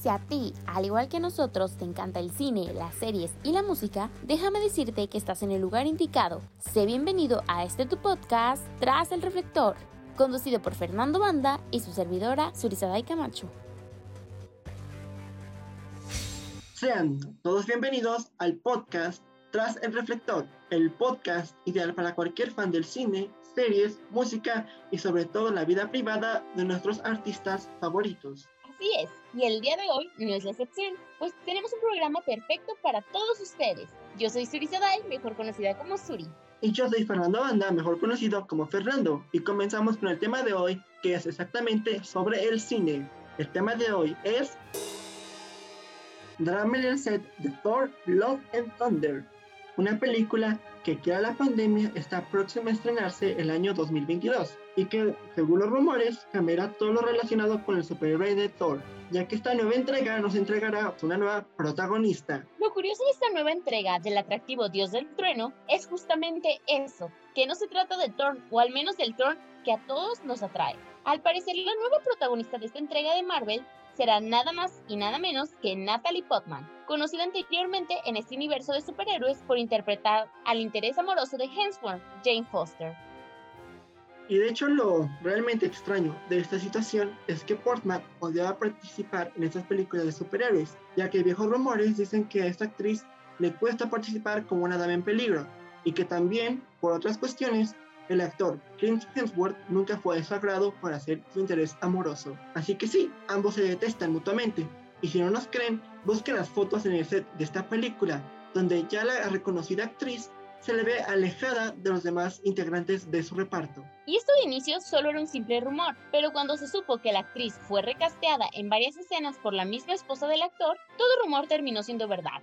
Si a ti, al igual que nosotros, te encanta el cine, las series y la música, déjame decirte que estás en el lugar indicado. Sé bienvenido a este tu podcast, Tras el Reflector, conducido por Fernando Banda y su servidora, Surizaday Camacho. Sean todos bienvenidos al podcast Tras el Reflector, el podcast ideal para cualquier fan del cine, series, música y sobre todo la vida privada de nuestros artistas favoritos. Así es, y el día de hoy no es la excepción, pues tenemos un programa perfecto para todos ustedes. Yo soy Suri Sadai, mejor conocida como Suri. Y yo soy Fernando Banda, mejor conocido como Fernando, y comenzamos con el tema de hoy, que es exactamente sobre el cine. El tema de hoy es Drama set de Thor, Love and Thunder, una película que que la pandemia está próxima a estrenarse el año 2022 y que, según los rumores, cambiará todo lo relacionado con el superhéroe de Thor, ya que esta nueva entrega nos entregará una nueva protagonista. Lo curioso de esta nueva entrega del atractivo Dios del Trueno es justamente eso, que no se trata de Thor, o al menos del Thor que a todos nos atrae. Al parecer, la nueva protagonista de esta entrega de Marvel será nada más y nada menos que Natalie Portman, conocida anteriormente en este universo de superhéroes por interpretar al interés amoroso de Hemsworth, Jane Foster. Y de hecho lo realmente extraño de esta situación es que Portman odiaba participar en estas películas de superhéroes, ya que viejos rumores dicen que a esta actriz le cuesta participar como una dama en peligro, y que también, por otras cuestiones, el actor Chris Hemsworth nunca fue desagrado para hacer su interés amoroso. Así que sí, ambos se detestan mutuamente. Y si no nos creen, busquen las fotos en el set de esta película, donde ya la reconocida actriz se le ve alejada de los demás integrantes de su reparto. Y esto de inicio solo era un simple rumor, pero cuando se supo que la actriz fue recasteada en varias escenas por la misma esposa del actor, todo rumor terminó siendo verdad.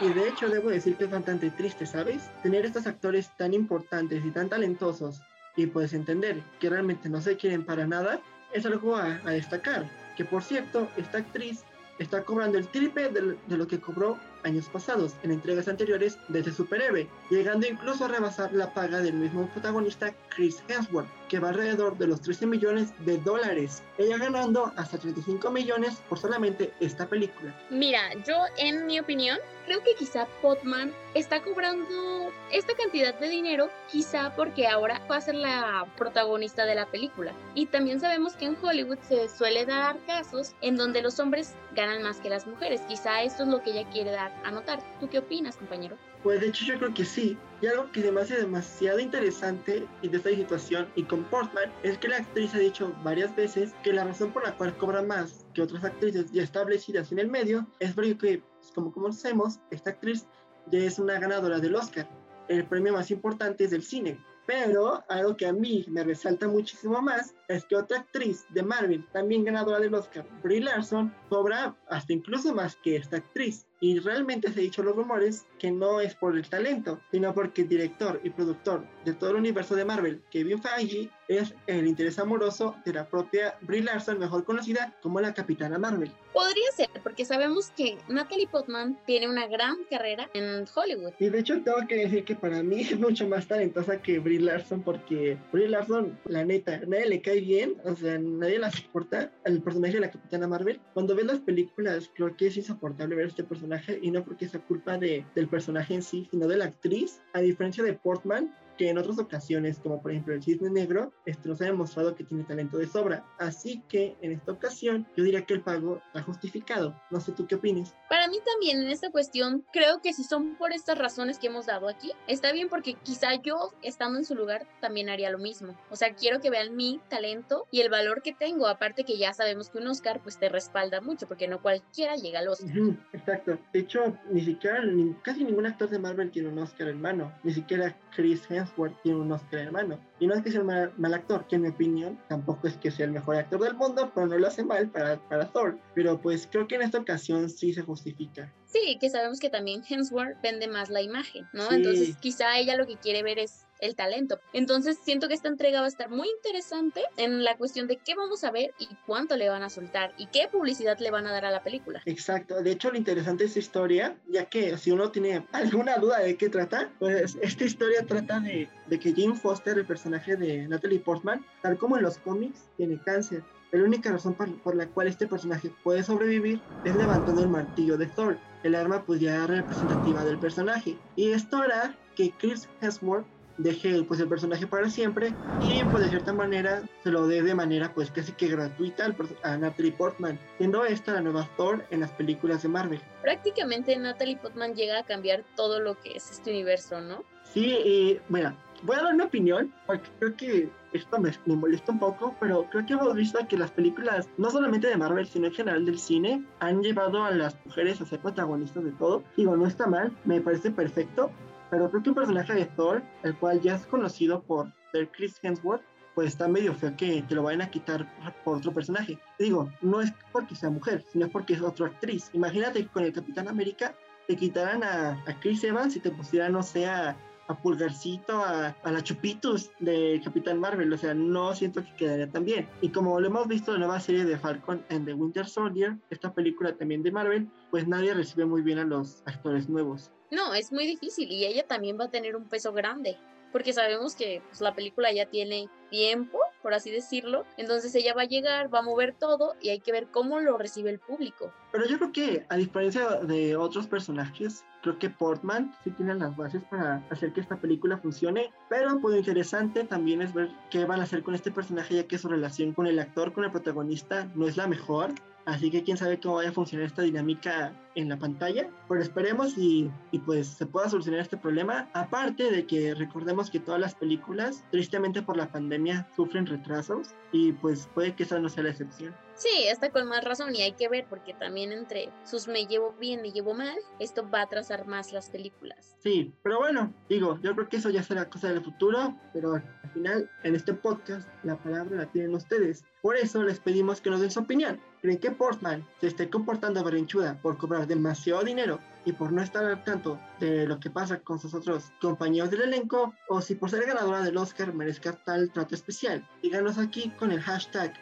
Y de hecho debo decir que es bastante triste, ¿sabes? Tener estos actores tan importantes y tan talentosos y puedes entender que realmente no se quieren para nada, es algo a, destacar. Que por cierto, esta actriz está cobrando el triple de, lo que cobró años pasados en entregas anteriores de ese superhéroe, llegando incluso a rebasar la paga del mismo protagonista Chris Hemsworth, que va alrededor de los 13 millones de dólares, ella ganando hasta 35 millones por solamente esta película. Mira, yo en mi opinión creo que quizá Potman está cobrando esta cantidad de dinero quizá porque ahora va a ser la protagonista de la película. Y también sabemos que en Hollywood se suele dar casos en donde los hombres ganan más que las mujeres. Quizá esto es lo que ella quiere dar a notar. ¿Tú qué opinas, compañero? Pues de hecho yo creo que sí. Y algo que me hace demasiado interesante de esta situación y con Portman es que la actriz ha dicho varias veces que la razón por la cual cobra más que otras actrices ya establecidas en el medio es porque, pues, como conocemos, esta actriz ya es una ganadora del Oscar, el premio más importante del cine. Pero algo que a mí me resalta muchísimo más es que otra actriz de Marvel, también ganadora del Oscar, Brie Larson, cobra hasta incluso más que esta actriz. Y realmente se ha dicho los rumores que no es por el talento, sino porque el director y productor de todo el universo de Marvel, Kevin Feige, es el interés amoroso de la propia Brie Larson, mejor conocida como la Capitana Marvel. Podría ser, porque sabemos que Natalie Portman tiene una gran carrera en Hollywood. Y de hecho tengo que decir que para mí es mucho más talentosa que Brie Larson, porque Brie Larson, la neta, nadie le cae bien, o sea, nadie la soporta, el personaje de la Capitana Marvel. Cuando ves las películas, creo que es insoportable ver este personaje y no porque sea culpa de, del personaje en sí, sino de la actriz, a diferencia de Portman, que en otras ocasiones, como por ejemplo el Cisne Negro, esto nos ha demostrado que tiene talento de sobra. Así que en esta ocasión yo diría que el pago está justificado. No sé tú qué opinas. Para mí también en esta cuestión, creo que si son por estas razones que hemos dado aquí, está bien porque quizá yo, estando en su lugar, también haría lo mismo. O sea, quiero que vean mi talento y el valor que tengo, aparte que ya sabemos que un Oscar pues te respalda mucho, porque no cualquiera llega al Oscar. exacto. De hecho, ni siquiera, casi ningún actor de Marvel tiene un Oscar en mano. Ni siquiera Chris Hemsworth tiene un Oscar hermano. Y no es que sea un mal, actor, que en mi opinión tampoco es que sea el mejor actor del mundo, pero no lo hace mal para, para Thor. Pero pues creo que en esta ocasión sí se justifica. Sí, que sabemos que también Hemsworth vende más la imagen, ¿no? Entonces quizá ella lo que quiere ver es el talento. Entonces siento que esta entrega va a estar muy interesante en la cuestión de qué vamos a ver y cuánto le van a soltar y qué publicidad le van a dar a la película. Exacto, de hecho lo interesante es esta historia, ya que si uno tiene alguna duda de qué trata, pues esta historia trata de, de que Jane Foster, el personaje de Natalie Portman, tal como en los cómics, tiene cáncer. La única razón por, la cual este personaje puede sobrevivir es levantando el martillo de Thor, el arma pues ya representativa del personaje. Y esto hará que Chris Hemsworth deje pues el personaje para siempre y pues de cierta manera se lo dé de manera pues casi que gratuita a Natalie Portman, siendo esta la nueva Thor en las películas de Marvel. Prácticamente Natalie Portman llega a cambiar todo lo que es este universo, ¿no? Sí, y bueno, voy a dar una opinión porque creo que esto me, me, molesta un poco, pero creo que hemos visto que las películas, no solamente de Marvel, sino en general del cine, han llevado a las mujeres a ser protagonistas de todo. Digo, no está mal, me parece perfecto, pero creo que un personaje de Thor, el cual ya es conocido por ser Chris Hemsworth, pues está medio feo que te lo vayan a quitar por otro personaje. Digo, no es porque sea mujer, sino porque es otra actriz. Imagínate que con el Capitán América te quitaran a, a Chris Evans y te pusieran, no sé, a, Pulgarcito, a, a, la Chupitus de Capitán Marvel. O sea, no siento que quedaría tan bien. Y como lo hemos visto en la nueva serie de Falcon en The Winter Soldier, esta película también de Marvel, pues nadie recibe muy bien a los actores nuevos. No, es muy difícil y ella también va a tener un peso grande, porque sabemos que pues, la película ya tiene tiempo, por así decirlo, entonces ella va a llegar, va a mover todo y hay que ver cómo lo recibe el público. Pero yo creo que a diferencia de otros personajes, creo que Portman sí tiene las bases para hacer que esta película funcione, pero pues interesante también es ver qué van a hacer con este personaje ya que su relación con el actor, con el protagonista no es la mejor Así que quién sabe cómo vaya a funcionar esta dinámica en la pantalla. Pero esperemos y, y, pues se pueda solucionar este problema. Aparte de que recordemos que todas las películas, tristemente por la pandemia, sufren retrasos y pues puede que esa no sea la excepción. Sí, está con más razón y hay que ver porque también entre sus me llevo bien, me llevo mal, esto va a atrasar más las películas. Sí, pero bueno, digo, yo creo que eso ya será cosa del futuro, pero al final en este podcast la palabra la tienen ustedes. Por eso les pedimos que nos den su opinión. ¿Creen que Portman se esté comportando berrinchuda por cobrar demasiado dinero y por no estar al tanto de lo que pasa con sus otros compañeros del elenco? ¿O si por ser ganadora del Oscar merezca tal trato especial? Díganos aquí con el hashtag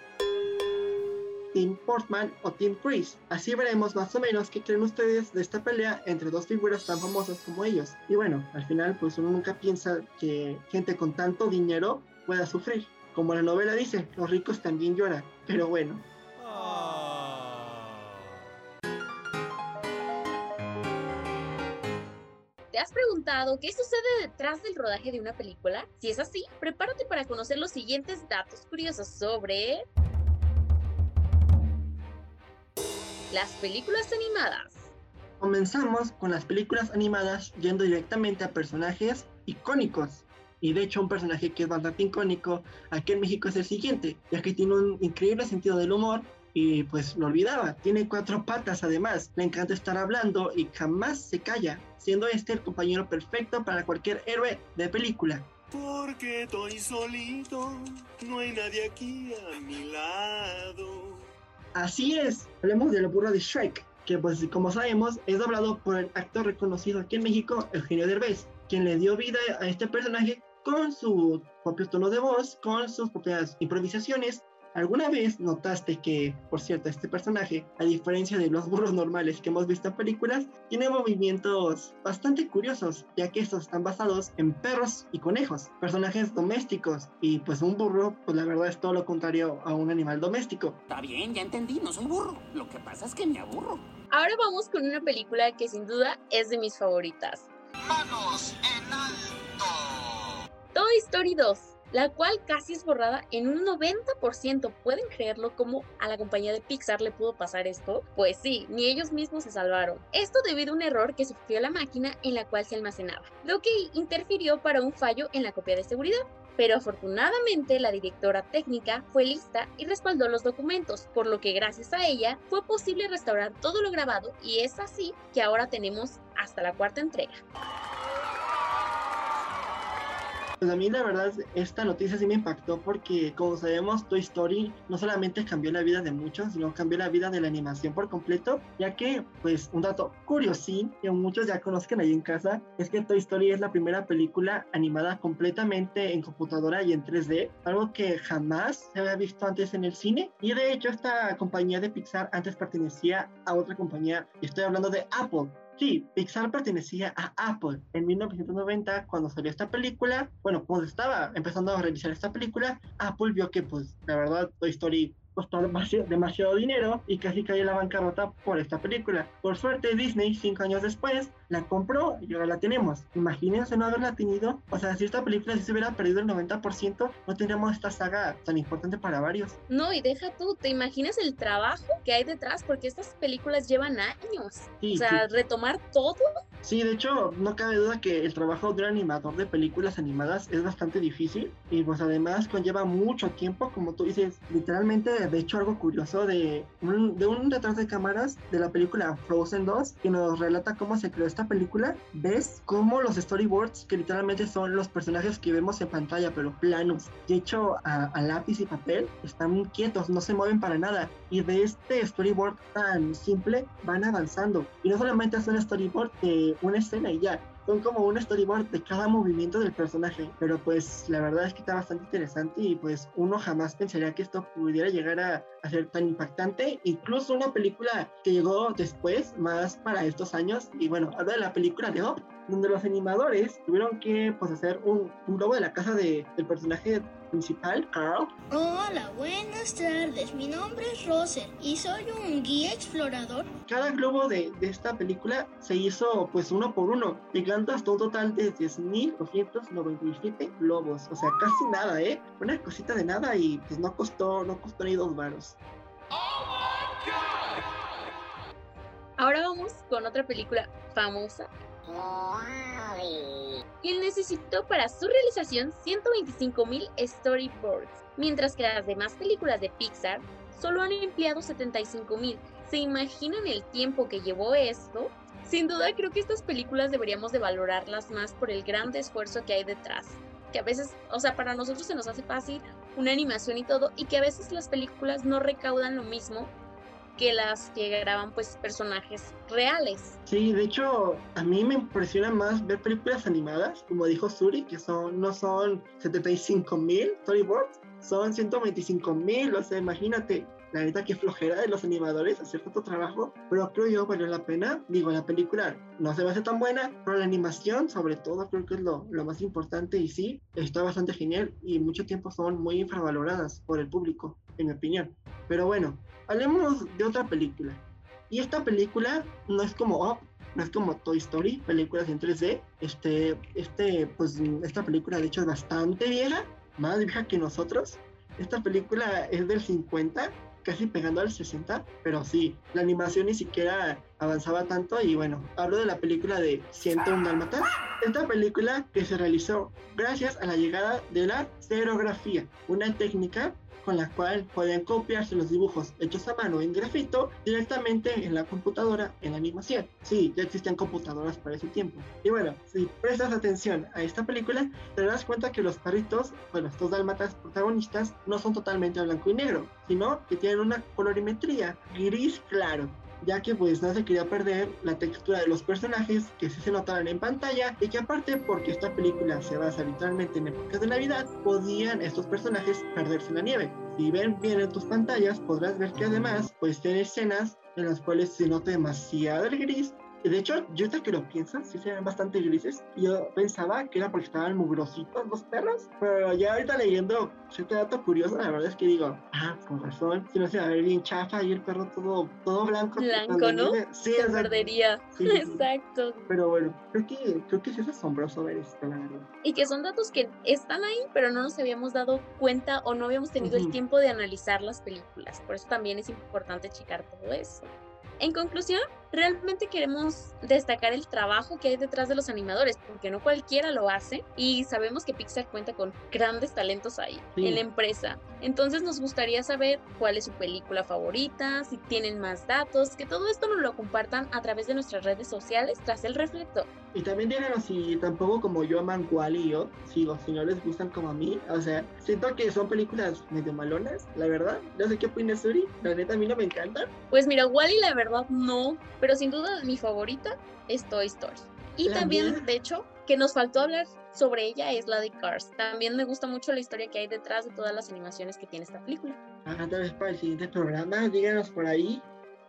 Team Portman o Team Chris. Así veremos más o menos qué creen ustedes de esta pelea entre dos figuras tan famosas como ellos. Y bueno, al final pues uno nunca piensa que gente con tanto dinero pueda sufrir. Como la novela dice, los ricos también lloran. Pero bueno. Qué sucede detrás del rodaje de una película? Si es así, prepárate para conocer los siguientes datos curiosos sobre las películas animadas. Comenzamos con las películas animadas yendo directamente a personajes icónicos. Y de hecho un personaje que es bastante icónico aquí en México es el siguiente, ya que tiene un increíble sentido del humor y pues lo olvidaba. Tiene cuatro patas además, le encanta estar hablando y jamás se calla, siendo este el compañero perfecto para cualquier héroe de película. Porque estoy solito, no hay nadie aquí a mi lado. Así es, hablemos del burro de Shrek, que pues como sabemos es doblado por el actor reconocido aquí en México, Eugenio Derbez, quien le dio vida a este personaje con su propio tono de voz, con sus propias improvisaciones ¿Alguna vez notaste que, por cierto, este personaje, a diferencia de los burros normales que hemos visto en películas, tiene movimientos bastante curiosos, ya que estos están basados en perros y conejos, personajes domésticos, y pues un burro, pues la verdad es todo lo contrario a un animal doméstico. Está bien, ya entendí, no soy burro. Lo que pasa es que me aburro. Ahora vamos con una película que sin duda es de mis favoritas. Manos en alto. Toy Story 2 la cual casi es borrada en un 90%. ¿Pueden creerlo cómo a la compañía de Pixar le pudo pasar esto? Pues sí, ni ellos mismos se salvaron. Esto debido a un error que sufrió la máquina en la cual se almacenaba, lo que interfirió para un fallo en la copia de seguridad. Pero afortunadamente la directora técnica fue lista y respaldó los documentos, por lo que gracias a ella fue posible restaurar todo lo grabado y es así que ahora tenemos hasta la cuarta entrega. Pues a mí la verdad esta noticia sí me impactó porque como sabemos Toy Story no solamente cambió la vida de muchos, sino cambió la vida de la animación por completo, ya que pues un dato curiosín que muchos ya conozcan ahí en casa es que Toy Story es la primera película animada completamente en computadora y en 3D, algo que jamás se había visto antes en el cine y de hecho esta compañía de Pixar antes pertenecía a otra compañía, estoy hablando de Apple. Sí, Pixar pertenecía a Apple. En 1990, cuando salió esta película, bueno, cuando estaba empezando a realizar esta película, Apple vio que, pues, la verdad, Toy Story costó demasiado, demasiado dinero y casi cayó la bancarrota por esta película. Por suerte, Disney, cinco años después, la compró y ahora la tenemos. Imagínense no haberla tenido. O sea, si esta película si se hubiera perdido el 90%, no tendríamos esta saga tan importante para varios. No, y deja tú, ¿te imaginas el trabajo que hay detrás? Porque estas películas llevan años. o sea, retomar todo. Sí, de hecho, no cabe duda que el trabajo de un animador de películas animadas es bastante difícil y pues además conlleva mucho tiempo, como tú dices, literalmente, de hecho, algo curioso de un, de un detrás de cámaras de la película Frozen 2 que nos relata cómo se creó esta película, ves cómo los storyboards, que literalmente son los personajes que vemos en pantalla, pero planos, y hecho a, lápiz y papel, están quietos, no se mueven para nada. Y de este storyboard tan simple van avanzando. Y no solamente es un storyboard una escena y ya, son como un storyboard de cada movimiento del personaje. Pero pues la verdad es que está bastante interesante y pues uno jamás pensaría que esto pudiera llegar a, ser tan impactante. Incluso una película que llegó después, más para estos años. Y bueno, habla de la película de Up, donde los animadores tuvieron que pues hacer un, un de la casa de, del personaje principal, Carl. Hola, buenas tardes. Mi nombre es Roser y soy un guía explorador. Cada globo de, de esta película se hizo pues uno por uno, llegando hasta un total de 10.297 globos. O sea, casi nada, ¿eh? Una cosita de nada y pues no costó, no costó ni dos varos. Ahora vamos con otra película famosa él necesitó para su realización 125.000 storyboards, mientras que las demás películas de Pixar solo han empleado 75.000. ¿Se imaginan el tiempo que llevó esto? Sin duda creo que estas películas deberíamos de valorarlas más por el gran esfuerzo que hay detrás. Que a veces, o sea, para nosotros se nos hace fácil una animación y todo, y que a veces las películas no recaudan lo mismo que las que graban pues personajes reales. Sí, de hecho, a mí me impresiona más ver películas animadas, como dijo Suri, que son no son 75 mil storyboards, son 125 mil, o sea, imagínate, la neta que flojera de los animadores hacer tanto trabajo, pero creo yo valió la pena. Digo, la película no se va a hacer tan buena, pero la animación sobre todo creo que es lo, lo más importante y sí, está bastante genial y mucho tiempo son muy infravaloradas por el público, en mi opinión. Pero bueno, hablemos de otra película. Y esta película no es como no es como Toy Story, películas en 3D. Este, este, pues esta película de hecho es bastante vieja, más vieja que nosotros. Esta película es del 50, casi pegando al 60, pero sí, la animación ni siquiera avanzaba tanto y bueno, hablo de la película de 101 Dálmatas. Esta película que se realizó gracias a la llegada de la serigrafía, una técnica con la cual podían copiarse los dibujos hechos a mano en grafito directamente en la computadora en la animación. Sí, ya existían computadoras para ese tiempo. Y bueno, si prestas atención a esta película, te das cuenta que los perritos, bueno, estos dálmatas protagonistas, no son totalmente blanco y negro, sino que tienen una colorimetría gris claro ya que pues no se quería perder la textura de los personajes que sí se notaban en pantalla y que aparte porque esta película se basa literalmente en épocas de Navidad, podían estos personajes perderse en la nieve. Si ven bien en tus pantallas podrás ver que además pues tiene escenas en las cuales se nota demasiado el gris de hecho, yo ahorita que lo pienso, sí se ven bastante grises. Yo pensaba que era porque estaban mugrositos los perros, pero ya ahorita leyendo cierto dato curioso, la verdad es que digo, ah, con razón, si no se va a ver bien chafa y el perro todo, todo blanco. Blanco, ¿no? Sí, se perdería. Exacto. Pero bueno, creo que, creo que sí es asombroso ver esto, la verdad. Y que son datos que están ahí, pero no nos habíamos dado cuenta o no habíamos tenido el tiempo de analizar las películas. Por eso también es importante checar todo eso. En conclusión, realmente queremos destacar el trabajo que hay detrás de los animadores, porque no cualquiera lo hace y sabemos que Pixar cuenta con grandes talentos ahí en la empresa. Entonces nos gustaría saber cuál es su película favorita, si tienen más datos, que todo esto nos lo compartan a través de nuestras redes sociales tras el reflector. Y también díganos si tampoco como yo aman Wally y yo, si, si no les gustan como a mí. O sea, siento que son películas medio malonas, la verdad. No sé qué opinas, Suri. La neta a mí no me encantan. Pues mira, Wally la verdad no, pero sin duda mi favorita es Toy Story. Y también, de hecho, que nos faltó hablar sobre ella es la de Cars. También me gusta mucho la historia que hay detrás de todas las animaciones que tiene esta película. Ah, tal vez para el siguiente programa, díganos por ahí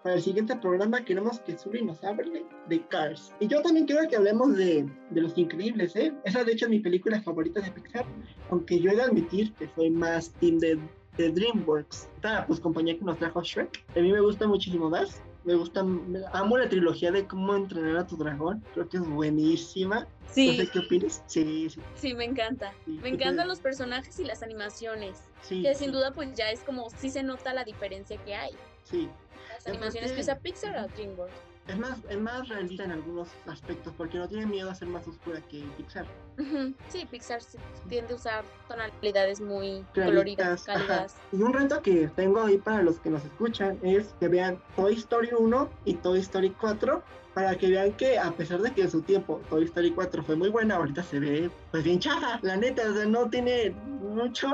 para el siguiente programa queremos que Suri nos hable de Cars. Y yo también quiero que hablemos de, de Los Increíbles, ¿eh? Esa de hecho es mi película favorita de Pixar, aunque yo he de admitir que soy más team de, de DreamWorks. Esta pues compañía que nos trajo Shrek, a mí me gusta muchísimo más. Me gusta, amo la trilogía de cómo entrenar a tu dragón, creo que es buenísima. Sí. No sé qué opinas. Sí, sí. Sí, me encanta. me encantan los personajes y las animaciones. Sí. Que sin duda pues ya es como, sí se nota la diferencia que hay. Sí, animaciones que usa Pixar o DreamWorks. Es más, es más realista en algunos aspectos porque no tiene miedo a ser más oscura que Pixar. Sí, Pixar tiende a usar tonalidades muy coloridas, cálidas. Y un reto que tengo ahí para los que nos escuchan es que vean Toy Story 1 y Toy Story 4 para que vean que a pesar de que en su tiempo Toy Story 4 fue muy buena, ahorita se ve pues bien chafa, la neta, o sea, no tiene mucho,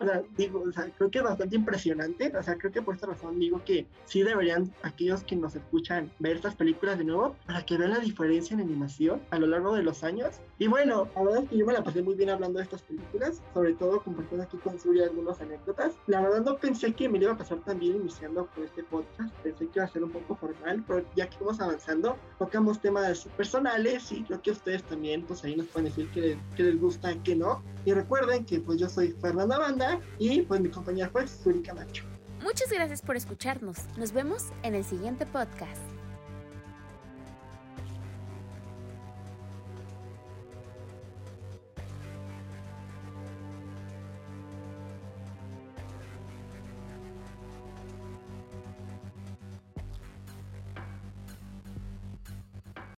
o sea, digo, o sea, creo que es bastante impresionante, o sea, creo que por esta razón digo que sí deberían aquellos que nos escuchan ver estas películas de nuevo para que vean la diferencia en animación a lo largo de los años. Y bueno, la verdad es que yo me la pasé muy bien hablando de estas películas, sobre todo compartiendo aquí con Suri algunas anécdotas. La verdad no pensé que me iba a pasar tan bien iniciando con este podcast, pensé que iba a ser un poco formal, pero ya que vamos avanzando, tocamos temas personales y creo que ustedes también, pues ahí nos pueden decir que les, gusta, que no. Y recuerden que pues yo soy Fernanda Banda y pues mi compañera fue Suri Camacho. Muchas gracias por escucharnos. Nos vemos en el siguiente podcast.